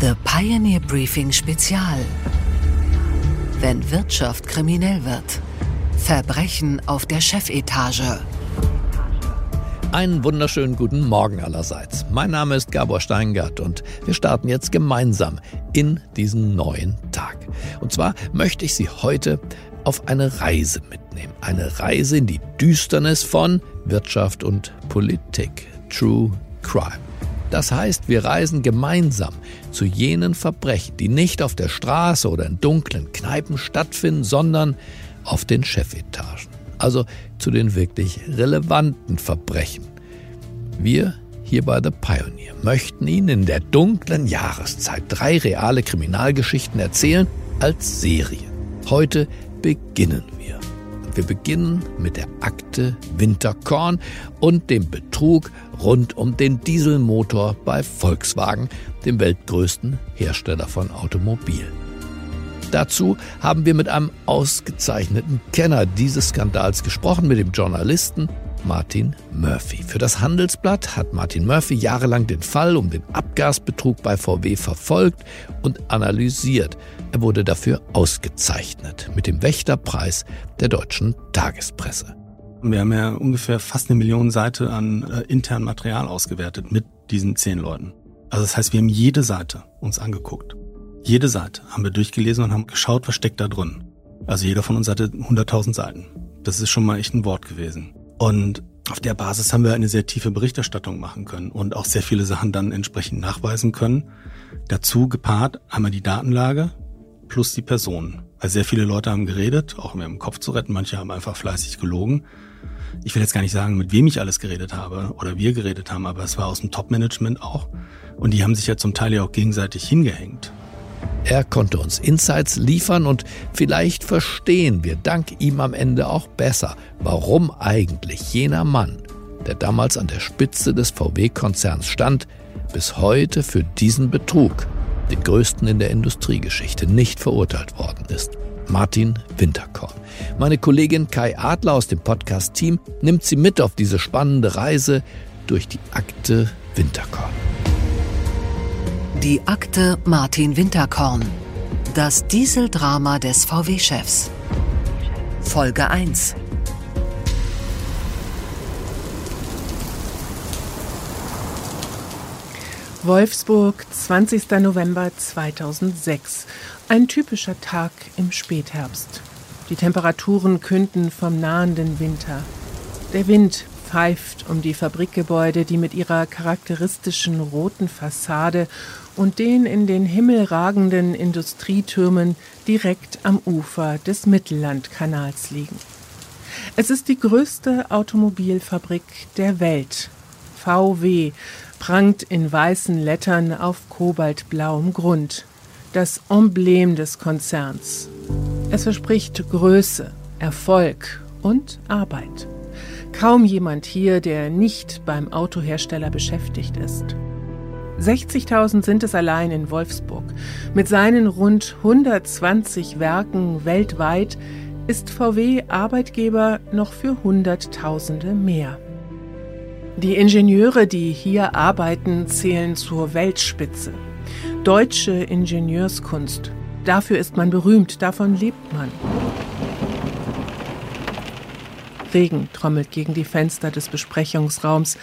The Pioneer Briefing Spezial. Wenn Wirtschaft kriminell wird. Verbrechen auf der Chefetage. Einen wunderschönen guten Morgen allerseits. Mein Name ist Gabor Steingart und wir starten jetzt gemeinsam in diesen neuen Tag. Und zwar möchte ich Sie heute auf eine Reise mitnehmen. Eine Reise in die Düsternis von Wirtschaft und Politik. True Crime. Das heißt, wir reisen gemeinsam zu jenen Verbrechen, die nicht auf der Straße oder in dunklen Kneipen stattfinden, sondern auf den Chefetagen. Also zu den wirklich relevanten Verbrechen. Wir hier bei The Pioneer möchten Ihnen in der dunklen Jahreszeit drei reale Kriminalgeschichten erzählen als Serie. Heute beginnen wir. Wir beginnen mit der Akte Winterkorn und dem Betrug rund um den Dieselmotor bei Volkswagen, dem weltgrößten Hersteller von Automobilen. Dazu haben wir mit einem ausgezeichneten Kenner dieses Skandals gesprochen, mit dem Journalisten Martin Murphy. Für das Handelsblatt hat Martin Murphy jahrelang den Fall um den Abgasbetrug bei VW verfolgt und analysiert. Er wurde dafür ausgezeichnet mit dem Wächterpreis der deutschen Tagespresse. Wir haben ja ungefähr fast eine Million Seite an äh, internem Material ausgewertet mit diesen zehn Leuten. Also das heißt, wir haben jede Seite uns angeguckt. Jede Seite haben wir durchgelesen und haben geschaut, was steckt da drin. Also jeder von uns hatte 100.000 Seiten. Das ist schon mal echt ein Wort gewesen. Und auf der Basis haben wir eine sehr tiefe Berichterstattung machen können und auch sehr viele Sachen dann entsprechend nachweisen können. Dazu gepaart einmal die Datenlage plus die Personen. Weil sehr viele Leute haben geredet, auch um ihren Kopf zu retten. Manche haben einfach fleißig gelogen. Ich will jetzt gar nicht sagen, mit wem ich alles geredet habe oder wir geredet haben, aber es war aus dem Top-Management auch. Und die haben sich ja zum Teil ja auch gegenseitig hingehängt. Er konnte uns Insights liefern und vielleicht verstehen wir dank ihm am Ende auch besser, warum eigentlich jener Mann, der damals an der Spitze des VW-Konzerns stand, bis heute für diesen Betrug, den größten in der Industriegeschichte, nicht verurteilt worden ist. Martin Winterkorn. Meine Kollegin Kai Adler aus dem Podcast-Team nimmt sie mit auf diese spannende Reise durch die Akte Winterkorn. Die Akte Martin Winterkorn. Das Dieseldrama des VW-Chefs. Folge 1. Wolfsburg, 20. November 2006. Ein typischer Tag im Spätherbst. Die Temperaturen künden vom nahenden Winter. Der Wind pfeift um die Fabrikgebäude, die mit ihrer charakteristischen roten Fassade und den in den Himmel ragenden Industrietürmen direkt am Ufer des Mittellandkanals liegen. Es ist die größte Automobilfabrik der Welt. VW prangt in weißen Lettern auf kobaltblauem Grund. Das Emblem des Konzerns. Es verspricht Größe, Erfolg und Arbeit. Kaum jemand hier, der nicht beim Autohersteller beschäftigt ist. 60.000 sind es allein in Wolfsburg. Mit seinen rund 120 Werken weltweit ist VW Arbeitgeber noch für Hunderttausende mehr. Die Ingenieure, die hier arbeiten, zählen zur Weltspitze. Deutsche Ingenieurskunst. Dafür ist man berühmt, davon lebt man. Regen trommelt gegen die Fenster des Besprechungsraums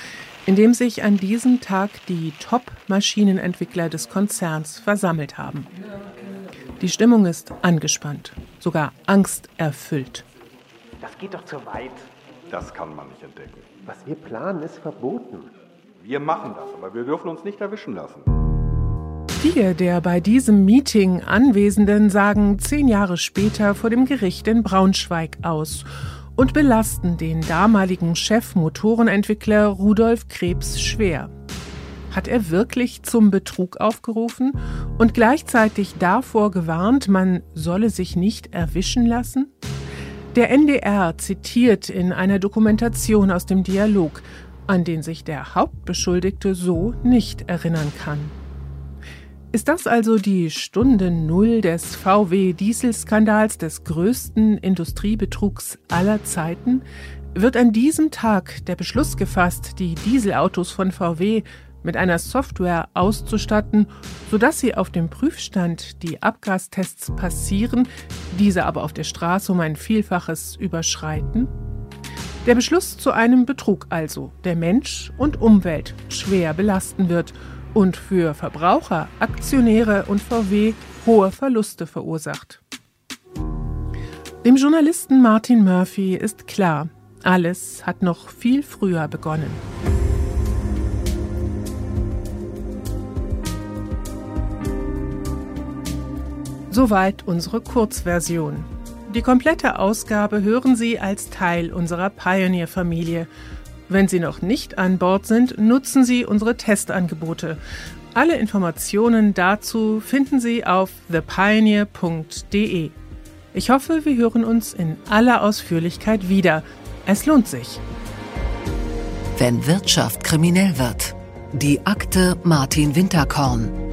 in dem sich an diesem Tag die Top-Maschinenentwickler des Konzerns versammelt haben. Die Stimmung ist angespannt, sogar angsterfüllt. Das geht doch zu weit. Das kann man nicht entdecken. Was wir planen, ist verboten. Wir machen das, aber wir dürfen uns nicht erwischen lassen. Vier der bei diesem Meeting Anwesenden sagen zehn Jahre später vor dem Gericht in Braunschweig aus und belasten den damaligen Chef-Motorenentwickler Rudolf Krebs schwer. Hat er wirklich zum Betrug aufgerufen und gleichzeitig davor gewarnt, man solle sich nicht erwischen lassen? Der NDR zitiert in einer Dokumentation aus dem Dialog, an den sich der Hauptbeschuldigte so nicht erinnern kann. Ist das also die Stunde Null des VW-Dieselskandals, des größten Industriebetrugs aller Zeiten? Wird an diesem Tag der Beschluss gefasst, die Dieselautos von VW mit einer Software auszustatten, sodass sie auf dem Prüfstand die Abgastests passieren, diese aber auf der Straße um ein Vielfaches überschreiten? Der Beschluss zu einem Betrug also, der Mensch und Umwelt schwer belasten wird und für Verbraucher, Aktionäre und VW hohe Verluste verursacht. Dem Journalisten Martin Murphy ist klar, alles hat noch viel früher begonnen. Soweit unsere Kurzversion. Die komplette Ausgabe hören Sie als Teil unserer Pioneer-Familie. Wenn Sie noch nicht an Bord sind, nutzen Sie unsere Testangebote. Alle Informationen dazu finden Sie auf thepioneer.de. Ich hoffe, wir hören uns in aller Ausführlichkeit wieder. Es lohnt sich. Wenn Wirtschaft kriminell wird. Die Akte Martin Winterkorn.